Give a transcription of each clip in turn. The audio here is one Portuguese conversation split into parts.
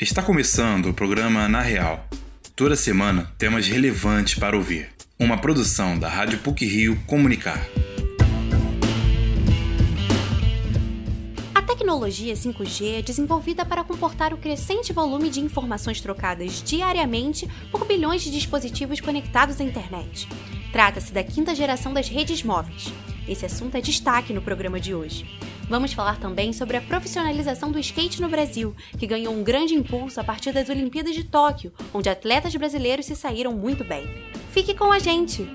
Está começando o programa Na Real. Toda semana temas relevantes para ouvir. Uma produção da Rádio PUC Rio Comunicar. A tecnologia 5G é desenvolvida para comportar o crescente volume de informações trocadas diariamente por bilhões de dispositivos conectados à internet. Trata-se da quinta geração das redes móveis. Esse assunto é destaque no programa de hoje. Vamos falar também sobre a profissionalização do skate no Brasil, que ganhou um grande impulso a partir das Olimpíadas de Tóquio, onde atletas brasileiros se saíram muito bem. Fique com a gente!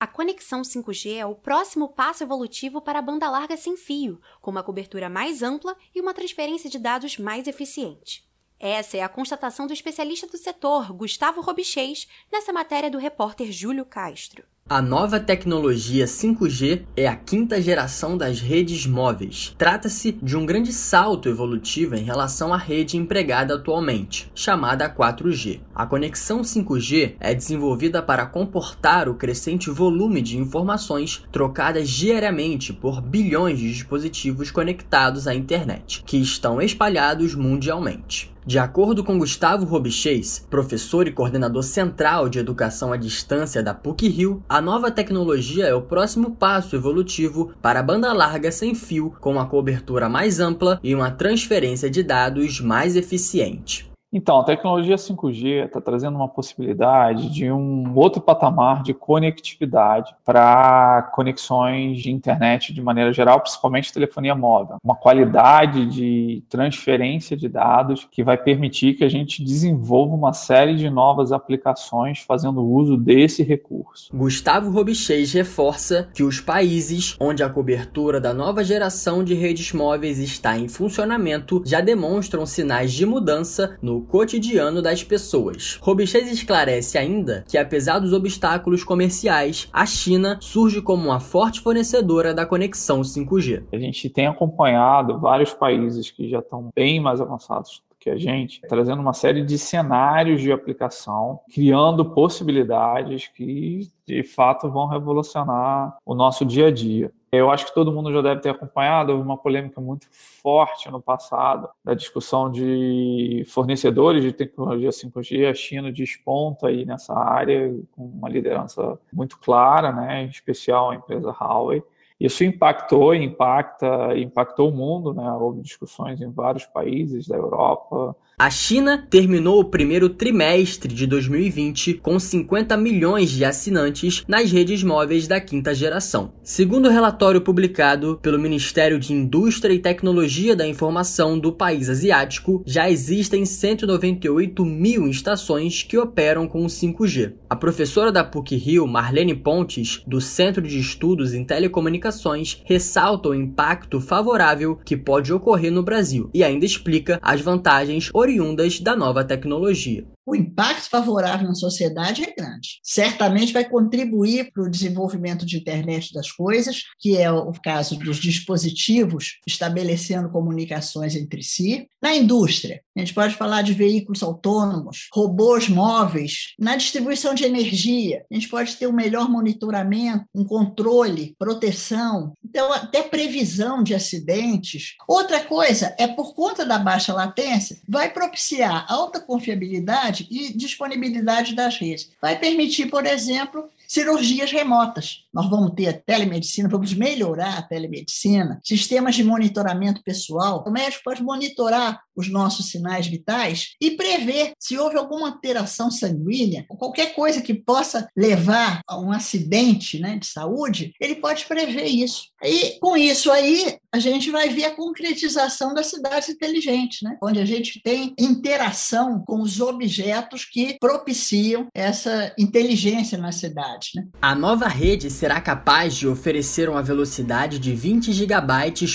A conexão 5G é o próximo passo evolutivo para a banda larga sem fio, com uma cobertura mais ampla e uma transferência de dados mais eficiente. Essa é a constatação do especialista do setor, Gustavo Robichês, nessa matéria do repórter Júlio Castro. A nova tecnologia 5G é a quinta geração das redes móveis. Trata-se de um grande salto evolutivo em relação à rede empregada atualmente, chamada 4G. A conexão 5G é desenvolvida para comportar o crescente volume de informações trocadas diariamente por bilhões de dispositivos conectados à internet, que estão espalhados mundialmente. De acordo com Gustavo Robichês, professor e coordenador central de educação à distância da PUC-Rio, a nova tecnologia é o próximo passo evolutivo para a banda larga sem fio, com uma cobertura mais ampla e uma transferência de dados mais eficiente. Então, a tecnologia 5G está trazendo uma possibilidade de um outro patamar de conectividade para conexões de internet de maneira geral, principalmente telefonia móvel. Uma qualidade de transferência de dados que vai permitir que a gente desenvolva uma série de novas aplicações fazendo uso desse recurso. Gustavo Robichês reforça que os países onde a cobertura da nova geração de redes móveis está em funcionamento já demonstram sinais de mudança no cotidiano das pessoas. Robichês esclarece ainda que, apesar dos obstáculos comerciais, a China surge como uma forte fornecedora da conexão 5G. A gente tem acompanhado vários países que já estão bem mais avançados que a gente, trazendo uma série de cenários de aplicação, criando possibilidades que de fato vão revolucionar o nosso dia a dia. Eu acho que todo mundo já deve ter acompanhado uma polêmica muito forte no passado da discussão de fornecedores de tecnologia 5G, a China desponta aí nessa área com uma liderança muito clara, né, em especial a empresa Huawei. Isso impactou, impacta, impactou o mundo, né? Houve discussões em vários países da Europa, a China terminou o primeiro trimestre de 2020 com 50 milhões de assinantes nas redes móveis da quinta geração. Segundo o relatório publicado pelo Ministério de Indústria e Tecnologia da Informação do país asiático, já existem 198 mil estações que operam com o 5G. A professora da PUC-Rio, Marlene Pontes, do Centro de Estudos em Telecomunicações, ressalta o impacto favorável que pode ocorrer no Brasil e ainda explica as vantagens oriundas da nova tecnologia o impacto favorável na sociedade é grande. Certamente vai contribuir para o desenvolvimento de internet das coisas, que é o caso dos dispositivos estabelecendo comunicações entre si. Na indústria, a gente pode falar de veículos autônomos, robôs móveis, na distribuição de energia, a gente pode ter um melhor monitoramento, um controle, proteção, então até previsão de acidentes. Outra coisa é por conta da baixa latência, vai propiciar alta confiabilidade e disponibilidade das redes. Vai permitir, por exemplo, cirurgias remotas. Nós vamos ter a telemedicina, vamos melhorar a telemedicina, sistemas de monitoramento pessoal. O médico pode monitorar os nossos sinais vitais e prever se houve alguma alteração sanguínea, qualquer coisa que possa levar a um acidente né, de saúde, ele pode prever isso. E com isso aí, a gente vai ver a concretização das cidades inteligentes, né? onde a gente tem interação com os objetos que propiciam essa inteligência na cidade. Né? A nova rede será capaz de oferecer uma velocidade de 20 GB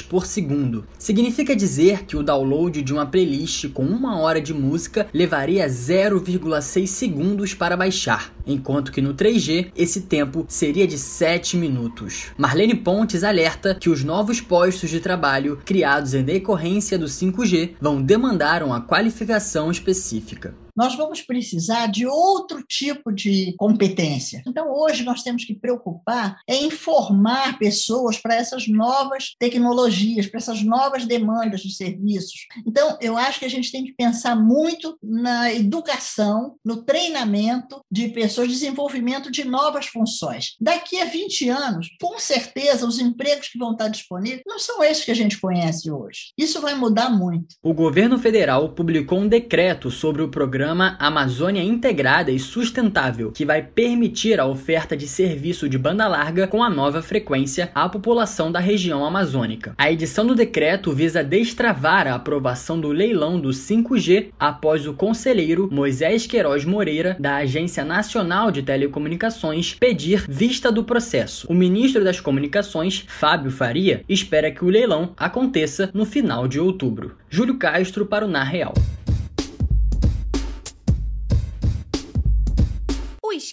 por segundo. Significa dizer que o download de uma playlist com uma hora de música levaria 0,6 segundos para baixar, enquanto que no 3G esse tempo seria de 7 minutos. Marlene Pontes alerta que os novos postos de trabalho criados em decorrência do 5G vão demandar uma qualificação específica. Nós vamos precisar de outro tipo de competência. Então, hoje nós temos que preocupar em informar pessoas para essas novas tecnologias, para essas novas demandas de serviços. Então, eu acho que a gente tem que pensar muito na educação, no treinamento de pessoas, desenvolvimento de novas funções. Daqui a 20 anos, com certeza, os empregos que vão estar disponíveis não são esses que a gente conhece hoje. Isso vai mudar muito. O governo federal publicou um decreto sobre o programa Amazônia Integrada e Sustentável, que vai permitir a oferta de serviço de banda larga com a nova frequência à população da região amazônica. A edição do decreto visa destravar a aprovação do leilão do 5G após o conselheiro Moisés Queiroz Moreira, da Agência Nacional de Telecomunicações, pedir vista do processo. O ministro das Comunicações, Fábio Faria, espera que o leilão aconteça no final de outubro. Júlio Castro para o Na Real.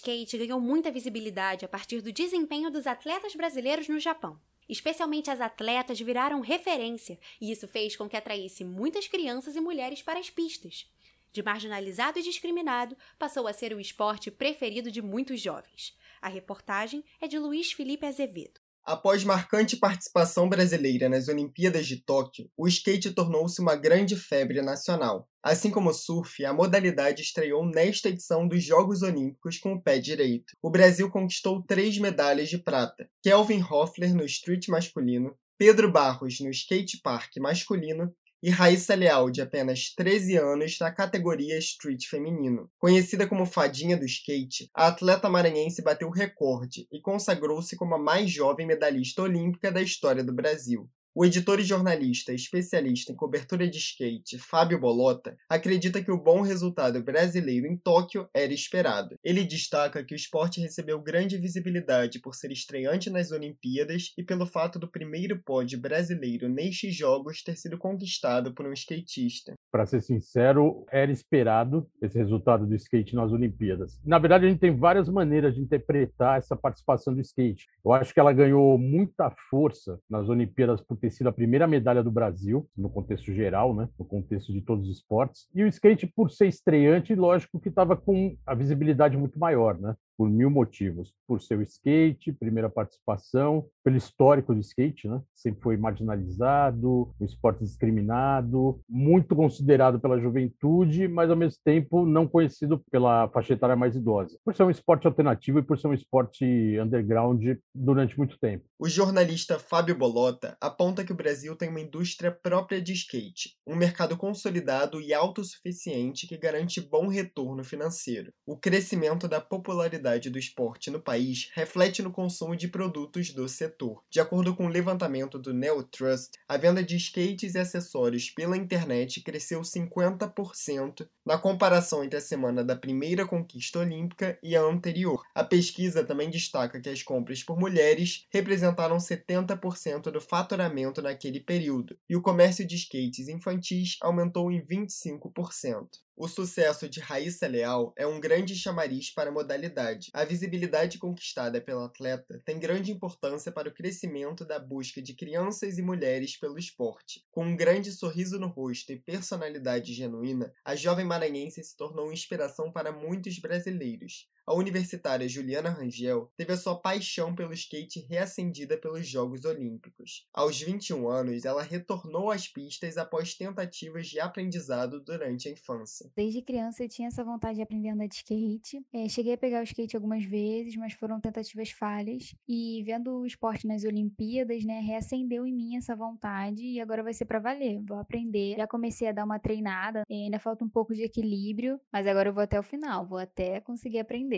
Skate ganhou muita visibilidade a partir do desempenho dos atletas brasileiros no Japão. Especialmente as atletas viraram referência, e isso fez com que atraísse muitas crianças e mulheres para as pistas. De marginalizado e discriminado, passou a ser o esporte preferido de muitos jovens. A reportagem é de Luiz Felipe Azevedo. Após marcante participação brasileira nas Olimpíadas de Tóquio, o skate tornou-se uma grande febre nacional. Assim como o surf, a modalidade estreou nesta edição dos Jogos Olímpicos com o pé direito. O Brasil conquistou três medalhas de prata: Kelvin Hoffler no street masculino, Pedro Barros no skate park masculino e Raíssa Leal, de apenas 13 anos, na categoria Street Feminino. Conhecida como Fadinha do Skate, a atleta maranhense bateu recorde e consagrou-se como a mais jovem medalhista olímpica da história do Brasil. O editor e jornalista especialista em cobertura de skate, Fábio Bolota, acredita que o bom resultado brasileiro em Tóquio era esperado. Ele destaca que o esporte recebeu grande visibilidade por ser estreante nas Olimpíadas e pelo fato do primeiro pódio brasileiro nestes jogos ter sido conquistado por um skatista. Para ser sincero, era esperado esse resultado do skate nas Olimpíadas. Na verdade, a gente tem várias maneiras de interpretar essa participação do skate. Eu acho que ela ganhou muita força nas Olimpíadas ter sido a primeira medalha do Brasil, no contexto geral, né? no contexto de todos os esportes. E o skate, por ser estreante, lógico que estava com a visibilidade muito maior, né? Por mil motivos. Por ser o skate, primeira participação, pelo histórico do skate, né? Sempre foi marginalizado, um esporte discriminado, muito considerado pela juventude, mas ao mesmo tempo não conhecido pela faixa etária mais idosa. Por ser um esporte alternativo e por ser um esporte underground durante muito tempo. O jornalista Fábio Bolota aponta que o Brasil tem uma indústria própria de skate, um mercado consolidado e autossuficiente que garante bom retorno financeiro. O crescimento da popularidade do esporte no país reflete no consumo de produtos do setor. De acordo com o um levantamento do Neo Trust, a venda de skates e acessórios pela internet cresceu 50% na comparação entre a semana da primeira conquista olímpica e a anterior. A pesquisa também destaca que as compras por mulheres representaram 70% do faturamento naquele período, e o comércio de skates infantis aumentou em 25%. O sucesso de Raíssa Leal é um grande chamariz para a modalidade. A visibilidade conquistada pela atleta tem grande importância para o crescimento da busca de crianças e mulheres pelo esporte. Com um grande sorriso no rosto e personalidade genuína, a jovem maranhense se tornou inspiração para muitos brasileiros. A universitária Juliana Rangel teve a sua paixão pelo skate reacendida pelos Jogos Olímpicos. Aos 21 anos, ela retornou às pistas após tentativas de aprendizado durante a infância. Desde criança eu tinha essa vontade de aprender a andar de skate. É, cheguei a pegar o skate algumas vezes, mas foram tentativas falhas. E vendo o esporte nas Olimpíadas, né, reacendeu em mim essa vontade e agora vai ser para valer. Vou aprender. Já comecei a dar uma treinada, ainda falta um pouco de equilíbrio, mas agora eu vou até o final, vou até conseguir aprender.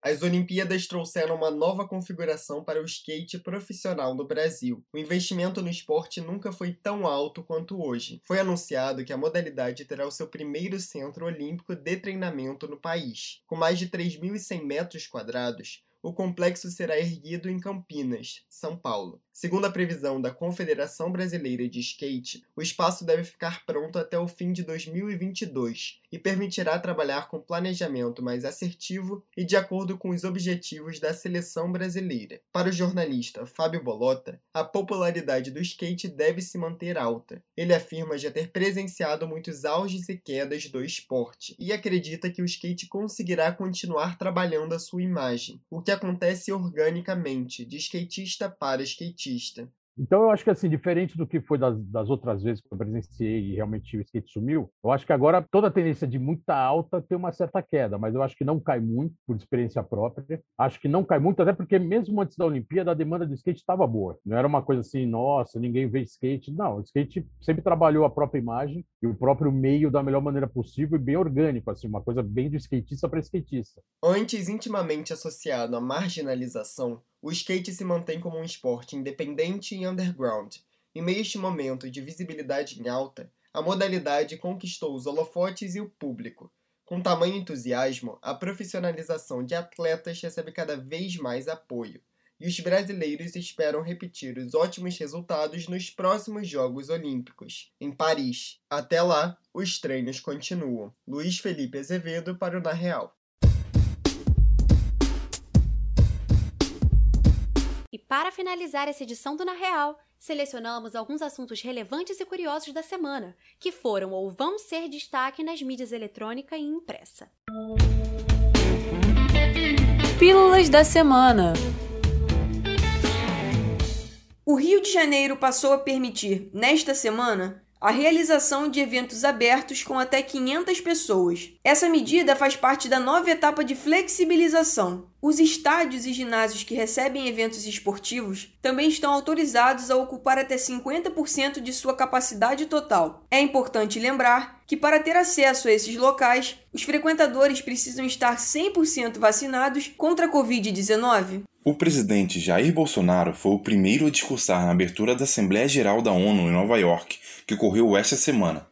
As Olimpíadas trouxeram uma nova configuração para o skate profissional no Brasil. O investimento no esporte nunca foi tão alto quanto hoje. Foi anunciado que a modalidade terá o seu primeiro centro olímpico de treinamento no país. Com mais de 3.100 metros quadrados, o complexo será erguido em Campinas, São Paulo. Segundo a previsão da Confederação Brasileira de Skate, o espaço deve ficar pronto até o fim de 2022 e permitirá trabalhar com planejamento mais assertivo e de acordo com os objetivos da seleção brasileira. Para o jornalista Fábio Bolota, a popularidade do skate deve se manter alta. Ele afirma já ter presenciado muitos auges e quedas do esporte e acredita que o skate conseguirá continuar trabalhando a sua imagem, o que acontece organicamente, de skatista para skatista artista. Então, eu acho que, assim, diferente do que foi das, das, outras vezes que eu presenciei e realmente o skate sumiu, eu acho que agora toda a tendência de muita alta tem uma certa queda, mas eu acho que não cai muito, por experiência própria. Acho que não cai muito, até porque mesmo antes da Olimpíada, a demanda do skate estava boa. Não era uma coisa assim, nossa, ninguém vê skate. Não, o skate sempre trabalhou a própria imagem e o próprio meio da melhor maneira possível e bem orgânico, assim, uma coisa bem do skatista para skatista. Antes intimamente associado à marginalização, o skate se mantém como um esporte independente e underground. Em meio a este momento de visibilidade em alta, a modalidade conquistou os holofotes e o público. Com tamanho entusiasmo, a profissionalização de atletas recebe cada vez mais apoio, e os brasileiros esperam repetir os ótimos resultados nos próximos Jogos Olímpicos, em Paris. Até lá, os treinos continuam. Luiz Felipe Azevedo para o Na Real. E para finalizar essa edição do Na Real, selecionamos alguns assuntos relevantes e curiosos da semana, que foram ou vão ser destaque nas mídias eletrônica e impressa. Pílulas da semana. O Rio de Janeiro passou a permitir, nesta semana, a realização de eventos abertos com até 500 pessoas. Essa medida faz parte da nova etapa de flexibilização. Os estádios e ginásios que recebem eventos esportivos também estão autorizados a ocupar até 50% de sua capacidade total. É importante lembrar que, para ter acesso a esses locais, os frequentadores precisam estar 100% vacinados contra a Covid-19. O presidente Jair Bolsonaro foi o primeiro a discursar na abertura da Assembleia Geral da ONU em Nova York, que ocorreu esta semana.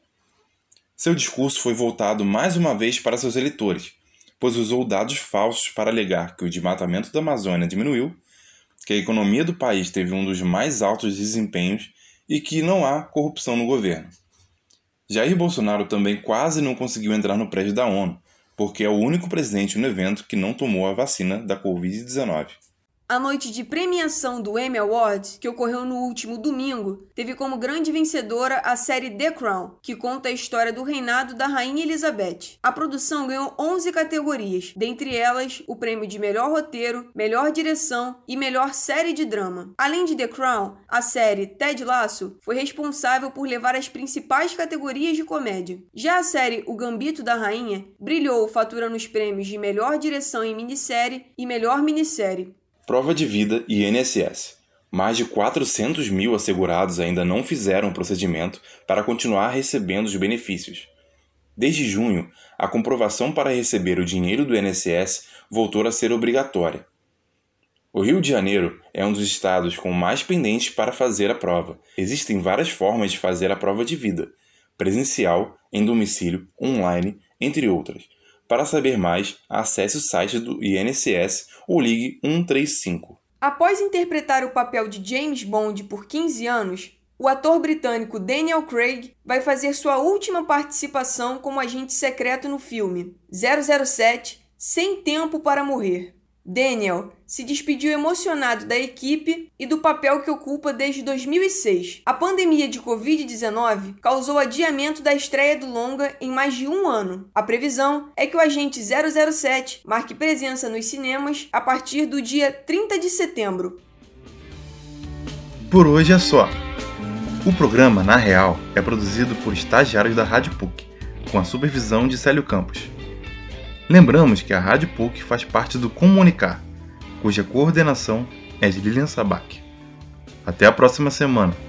Seu discurso foi voltado mais uma vez para seus eleitores, pois usou dados falsos para alegar que o desmatamento da Amazônia diminuiu, que a economia do país teve um dos mais altos desempenhos e que não há corrupção no governo. Jair Bolsonaro também quase não conseguiu entrar no prédio da ONU, porque é o único presidente no evento que não tomou a vacina da Covid-19. A noite de premiação do Emmy Awards, que ocorreu no último domingo, teve como grande vencedora a série The Crown, que conta a história do reinado da Rainha Elizabeth. A produção ganhou 11 categorias, dentre elas o prêmio de melhor roteiro, melhor direção e melhor série de drama. Além de The Crown, a série Ted Lasso foi responsável por levar as principais categorias de comédia. Já a série O Gambito da Rainha brilhou faturando os prêmios de melhor direção em minissérie e melhor minissérie. Prova de vida e INSS. Mais de 400 mil assegurados ainda não fizeram o procedimento para continuar recebendo os benefícios. Desde junho, a comprovação para receber o dinheiro do INSS voltou a ser obrigatória. O Rio de Janeiro é um dos estados com mais pendentes para fazer a prova. Existem várias formas de fazer a prova de vida: presencial, em domicílio, online, entre outras. Para saber mais, acesse o site do INSS ou ligue 135. Após interpretar o papel de James Bond por 15 anos, o ator britânico Daniel Craig vai fazer sua última participação como agente secreto no filme 007 Sem Tempo para Morrer. Daniel se despediu emocionado da equipe e do papel que ocupa desde 2006. A pandemia de Covid-19 causou adiamento da estreia do longa em mais de um ano. A previsão é que o Agente 007 marque presença nos cinemas a partir do dia 30 de setembro. Por hoje é só. O programa, na real, é produzido por estagiários da Rádio PUC, com a supervisão de Célio Campos. Lembramos que a Rádio PUC faz parte do Comunicar, cuja coordenação é de Lilian Sabac. Até a próxima semana!